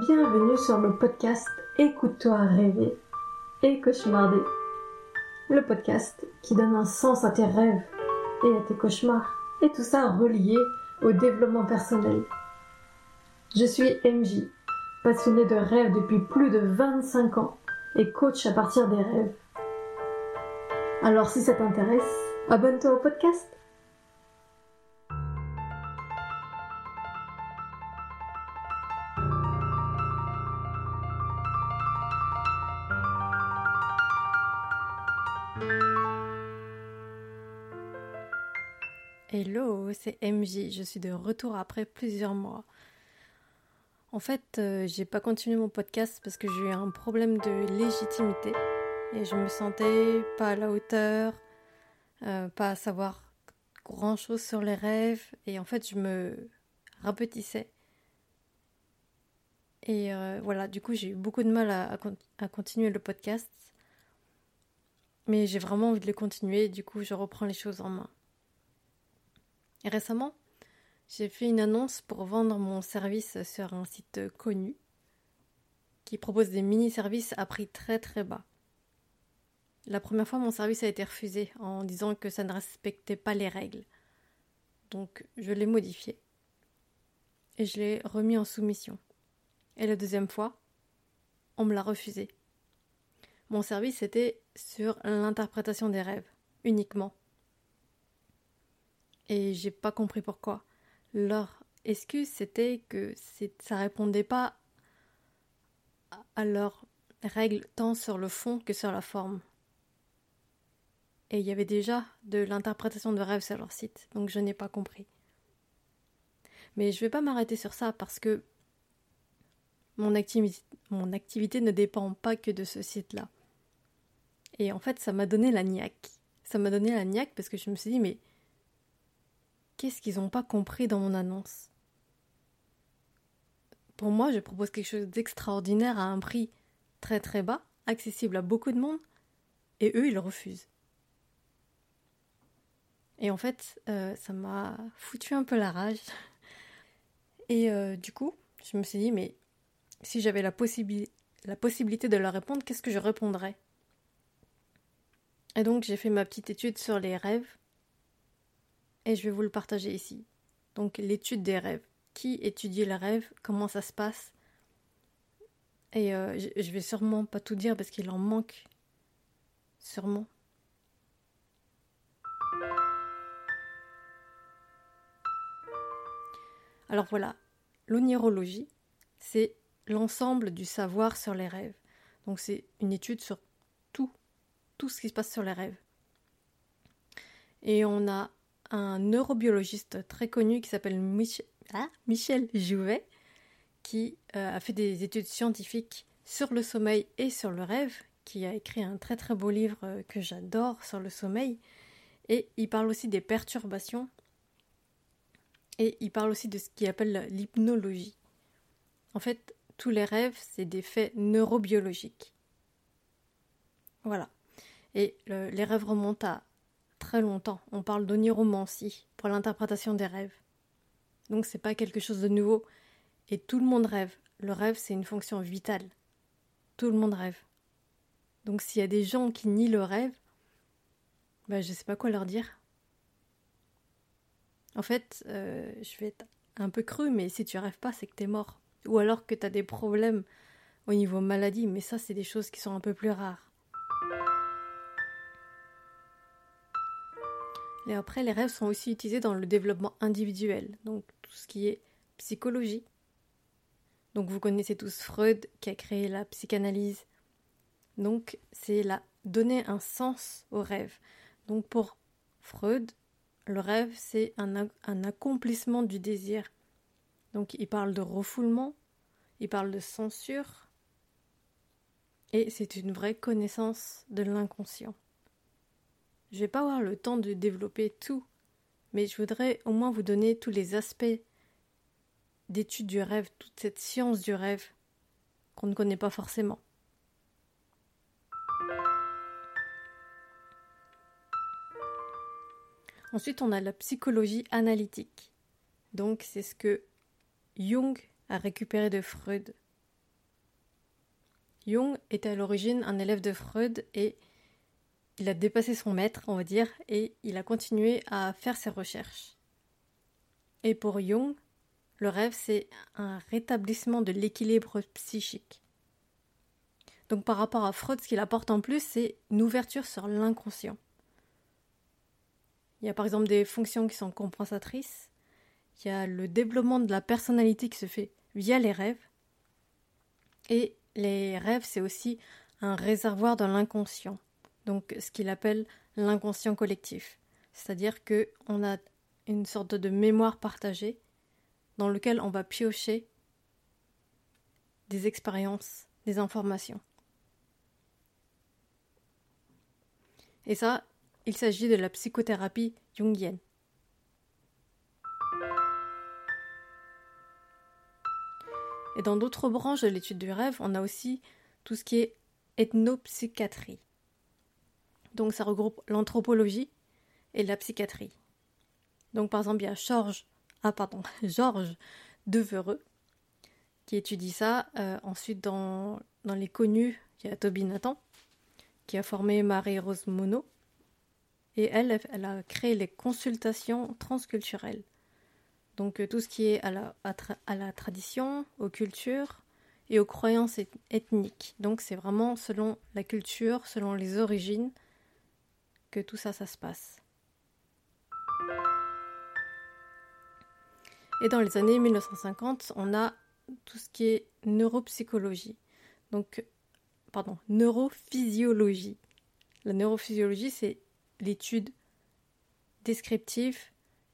Bienvenue sur le podcast Écoute-toi rêver et cauchemarder. Le podcast qui donne un sens à tes rêves et à tes cauchemars. Et tout ça relié au développement personnel. Je suis MJ, passionnée de rêves depuis plus de 25 ans et coach à partir des rêves. Alors si ça t'intéresse, abonne-toi au podcast. Hello, c'est MJ. Je suis de retour après plusieurs mois. En fait, euh, j'ai pas continué mon podcast parce que j'ai eu un problème de légitimité et je me sentais pas à la hauteur, euh, pas à savoir grand chose sur les rêves et en fait, je me rapetissais. Et euh, voilà, du coup, j'ai eu beaucoup de mal à, à continuer le podcast. Mais j'ai vraiment envie de le continuer, du coup, je reprends les choses en main. Récemment, j'ai fait une annonce pour vendre mon service sur un site connu qui propose des mini-services à prix très très bas. La première fois, mon service a été refusé en disant que ça ne respectait pas les règles. Donc, je l'ai modifié et je l'ai remis en soumission. Et la deuxième fois, on me l'a refusé. Mon service était sur l'interprétation des rêves, uniquement et j'ai pas compris pourquoi. Leur excuse c'était que ça répondait pas à leurs règles tant sur le fond que sur la forme? Et il y avait déjà de l'interprétation de rêves sur leur site, donc je n'ai pas compris. Mais je vais pas m'arrêter sur ça parce que mon, activité, mon activité ne dépend pas que de ce site-là. Et en fait, ça m'a donné la niaque. Ça m'a donné la niaque parce que je me suis dit, mais Qu'est-ce qu'ils n'ont pas compris dans mon annonce? Pour moi, je propose quelque chose d'extraordinaire à un prix très très bas, accessible à beaucoup de monde, et eux, ils refusent. Et en fait, euh, ça m'a foutu un peu la rage. Et euh, du coup, je me suis dit, mais si j'avais la, la possibilité de leur répondre, qu'est-ce que je répondrais? Et donc, j'ai fait ma petite étude sur les rêves et je vais vous le partager ici. Donc l'étude des rêves. Qui étudie les rêves Comment ça se passe? Et euh, je vais sûrement pas tout dire parce qu'il en manque. Sûrement. Alors voilà, l'onirologie, c'est l'ensemble du savoir sur les rêves. Donc c'est une étude sur tout, tout ce qui se passe sur les rêves. Et on a un neurobiologiste très connu qui s'appelle ah, Michel Jouvet, qui euh, a fait des études scientifiques sur le sommeil et sur le rêve, qui a écrit un très très beau livre euh, que j'adore sur le sommeil. Et il parle aussi des perturbations. Et il parle aussi de ce qu'il appelle l'hypnologie. En fait, tous les rêves, c'est des faits neurobiologiques. Voilà. Et les rêves remontent à très longtemps. On parle d'oniromancie pour l'interprétation des rêves. Donc c'est pas quelque chose de nouveau. Et tout le monde rêve. Le rêve, c'est une fonction vitale. Tout le monde rêve. Donc s'il y a des gens qui nient le rêve, ben je sais pas quoi leur dire. En fait, euh, je vais être un peu cru, mais si tu rêves pas, c'est que t'es mort. Ou alors que t'as des problèmes au niveau maladie, mais ça, c'est des choses qui sont un peu plus rares. Et après, les rêves sont aussi utilisés dans le développement individuel, donc tout ce qui est psychologie. Donc vous connaissez tous Freud qui a créé la psychanalyse. Donc c'est la donner un sens au rêve. Donc pour Freud, le rêve c'est un, un accomplissement du désir. Donc il parle de refoulement, il parle de censure, et c'est une vraie connaissance de l'inconscient. Je vais pas avoir le temps de développer tout, mais je voudrais au moins vous donner tous les aspects d'étude du rêve, toute cette science du rêve qu'on ne connaît pas forcément. Ensuite, on a la psychologie analytique. Donc, c'est ce que Jung a récupéré de Freud. Jung était à l'origine un élève de Freud et il a dépassé son maître, on va dire, et il a continué à faire ses recherches. Et pour Jung, le rêve, c'est un rétablissement de l'équilibre psychique. Donc par rapport à Freud, ce qu'il apporte en plus, c'est une ouverture sur l'inconscient. Il y a par exemple des fonctions qui sont compensatrices, il y a le développement de la personnalité qui se fait via les rêves, et les rêves, c'est aussi un réservoir dans l'inconscient, donc ce qu'il appelle l'inconscient collectif. C'est-à-dire qu'on a une sorte de mémoire partagée dans lequel on va piocher des expériences, des informations. Et ça, il s'agit de la psychothérapie jungienne. Et dans d'autres branches de l'étude du rêve, on a aussi tout ce qui est ethnopsychiatrie. Donc ça regroupe l'anthropologie et la psychiatrie. Donc par exemple, il y a Georges, ah pardon, Devereux qui étudie ça. Euh, ensuite, dans, dans les connus, il y a Toby Nathan qui a formé Marie-Rose Monod. Et elle, elle a créé les consultations transculturelles. Donc euh, tout ce qui est la, à, la tradition, aux cultures et aux croyances ethniques. Donc c'est vraiment selon la culture, selon les origines, que tout ça, ça se passe. Et dans les années 1950, on a tout ce qui est neuropsychologie. Donc, pardon, neurophysiologie. La neurophysiologie, c'est l'étude descriptive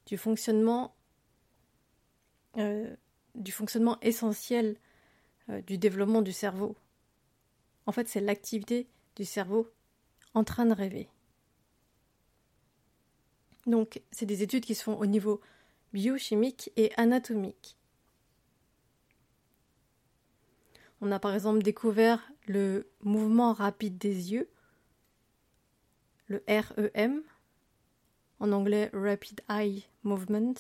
du fonctionnement euh, du fonctionnement essentiel euh, du développement du cerveau. En fait, c'est l'activité du cerveau en train de rêver. Donc, c'est des études qui se font au niveau biochimique et anatomique. On a par exemple découvert le mouvement rapide des yeux, le REM, en anglais Rapid Eye Movement,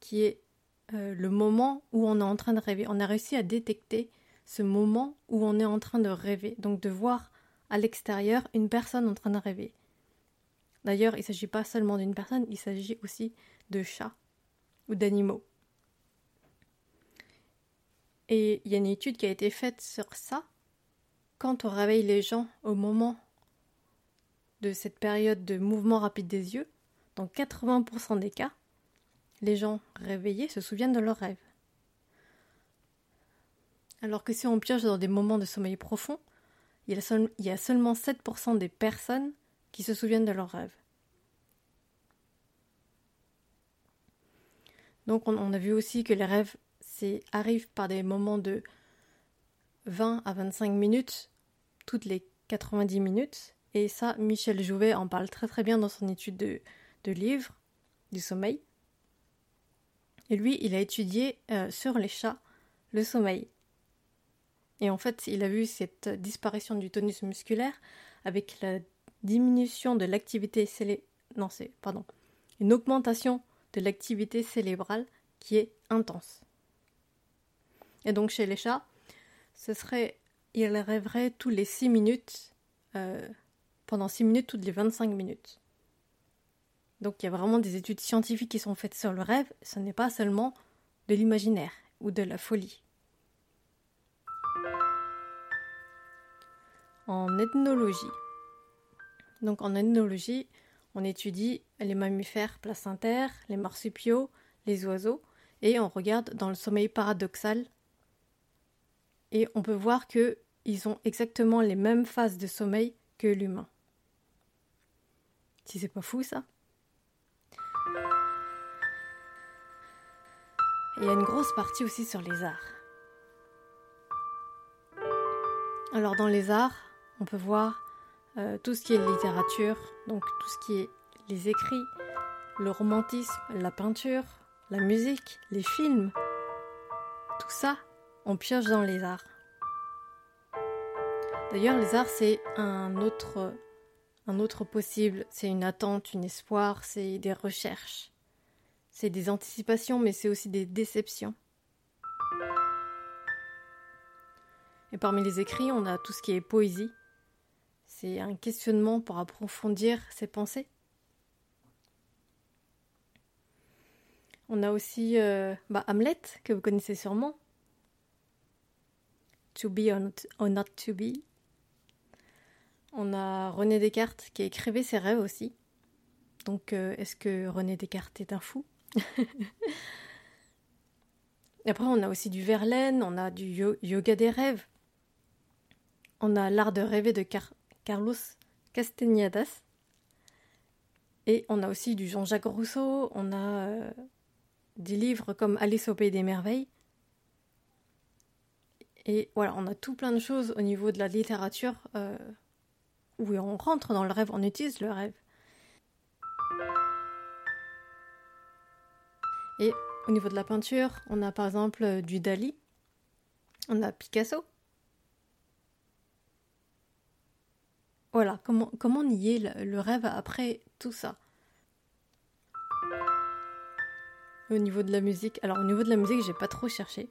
qui est euh, le moment où on est en train de rêver. On a réussi à détecter ce moment où on est en train de rêver, donc de voir à l'extérieur une personne en train de rêver. D'ailleurs, il ne s'agit pas seulement d'une personne, il s'agit aussi de chats ou d'animaux. Et il y a une étude qui a été faite sur ça. Quand on réveille les gens au moment de cette période de mouvement rapide des yeux, dans 80% des cas, les gens réveillés se souviennent de leurs rêves. Alors que si on pioche dans des moments de sommeil profond, il y a, seulement 7% des personnes qui se souviennent de leurs rêves. Donc on, a vu aussi que les rêves arrivent par des moments de 20 à 25 minutes toutes les 90 minutes. Et ça, Michel Jouvet en parle très très bien dans son étude de, livre du sommeil. Et lui, il a étudié euh, sur les chats le sommeil. Et en fait, il a vu cette disparition du tonus musculaire avec la diminution de l'activité pardon, une augmentation de l'activité cérébrale qui est intense. Et donc, chez les chats, ce serait, ils rêveraient tous les 6 minutes, euh, pendant 6 minutes, toutes les 25 minutes. Donc il y a vraiment des études scientifiques qui sont faites sur le rêve, ce n'est pas seulement de l'imaginaire ou de la folie. En ethnologie. Donc en ethnologie, on étudie les mammifères placentaires, les marsupiaux, les oiseaux, et on regarde dans le sommeil paradoxal. Et on peut voir qu'ils ont exactement les mêmes phases de sommeil que l'humain. Si c'est pas fou ça il y a une grosse partie aussi sur les arts. Alors dans les arts, on peut voir euh, tout ce qui est littérature, donc tout ce qui est les écrits, le romantisme, la peinture, la musique, les films. Tout ça, on pioche dans les arts. D'ailleurs, les arts, c'est un autre, un autre possible, c'est une attente, un espoir, c'est des recherches. C'est des anticipations, mais c'est aussi des déceptions. Et parmi les écrits, on a tout ce qui est poésie, c'est un questionnement pour approfondir ses pensées. On a aussi euh, bah, Hamlet, que vous connaissez sûrement. To be or not, to be. On a René Descartes qui écrivait ses rêves aussi. Donc, euh, est-ce que René Descartes est un fou? Après, on a aussi du Verlaine, on a du yoga des rêves. On a l'art de rêver de Carlos Castañedas. Et on a aussi du Jean-Jacques Rousseau, on a euh, des livres comme Alice au pays des merveilles. Et voilà, on a tout plein de choses au niveau de la littérature euh, où on rentre dans le rêve, on utilise le rêve. Et au niveau de la peinture, on a par exemple euh, du Dali, on a Picasso. Voilà, comment, nier le rêve après tout ça? Au niveau de la musique, alors au niveau de la musique, j'ai pas trop cherché,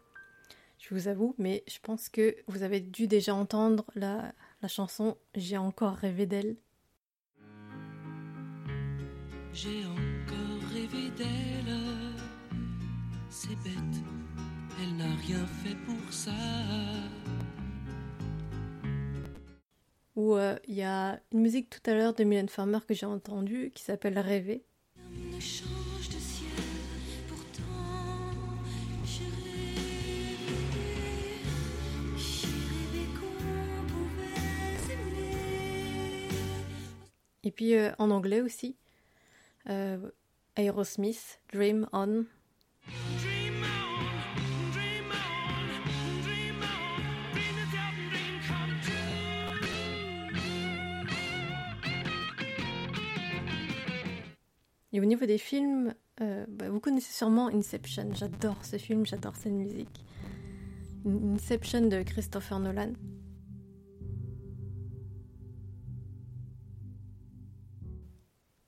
je vous avoue, mais je pense que vous avez dû déjà entendre la, la chanson J'ai encore rêvé d'elle. J'ai encore rêvé d'elle, c'est bête, elle n'a rien fait pour ça. Ou euh, il y a une musique tout à l'heure de Mylène Farmer que j'ai entendue qui s'appelle Rêver. Et puis euh, en anglais aussi, euh, Aerosmith, Dream On. Et au niveau des films, euh, bah, vous connaissez sûrement Inception. J'adore ce film, j'adore cette musique. Inception de Christopher Nolan.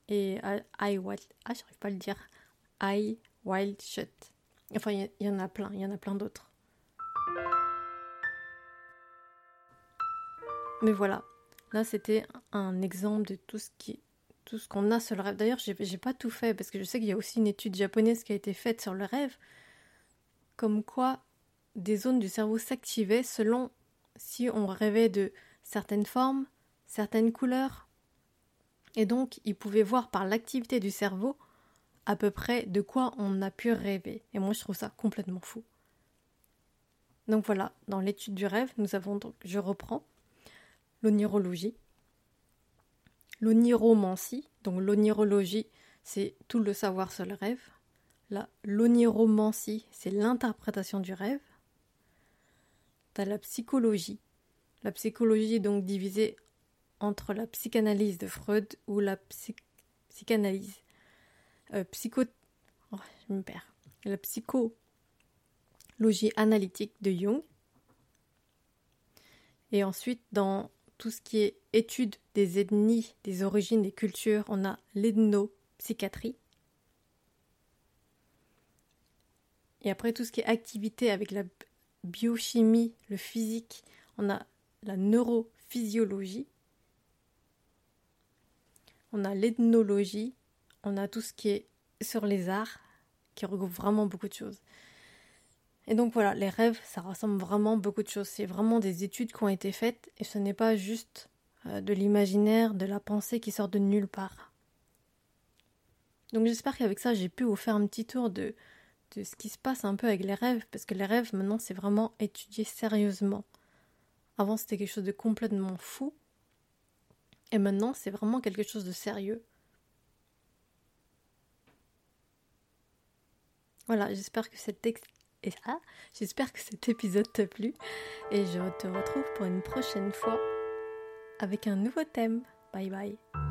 et I Wild. Ah, j'arrive pas à le dire. I Wild Shut. Enfin, il y, en a plein, il y en a plein d'autres. Mais voilà, là c'était un exemple de tout ce qui, tout ce qu'on a sur le rêve. D'ailleurs, j'ai pas tout fait parce que je sais qu'il y a aussi une étude japonaise qui a été faite sur le rêve, comme quoi des zones du cerveau s'activaient selon si on rêvait de certaines formes, certaines couleurs, et donc, il pouvait voir par l'activité du cerveau à peu près de quoi on a pu rêver. Et moi, je trouve ça complètement fou. Donc voilà, dans l'étude du rêve, nous avons donc, je reprends, l'onirologie, l'oniromancie. Donc l'onirologie, c'est tout le savoir sur le rêve. L'oniromancie, c'est l'interprétation du rêve. T'as la psychologie. La psychologie est donc divisée entre la psychanalyse de Freud ou la psychanalyse euh, psycho... Oh, je me perds. La psychologie analytique de Jung. Et ensuite, dans tout ce qui est étude des ethnies, des origines, des cultures, on a l'ethnopsychiatrie. Et après, tout ce qui est activité avec la biochimie, le physique, on a la neurophysiologie on a l'ethnologie, on a tout ce qui est sur les arts, qui regroupe vraiment beaucoup de choses. Et donc voilà, les rêves, ça ressemble vraiment beaucoup de choses. C'est vraiment des études qui ont été faites et ce n'est pas juste euh, de l'imaginaire, de la pensée qui sort de nulle part. Donc j'espère qu'avec ça, j'ai pu vous faire un petit tour de, de ce qui se passe un peu avec les rêves, parce que les rêves, maintenant, c'est vraiment étudié sérieusement. Avant, c'était quelque chose de complètement fou, et maintenant, c'est vraiment quelque chose de sérieux. Voilà, j'espère que cet et ah, j'espère que cet épisode t'a plu et je te retrouve pour une prochaine fois avec un nouveau thème. Bye bye.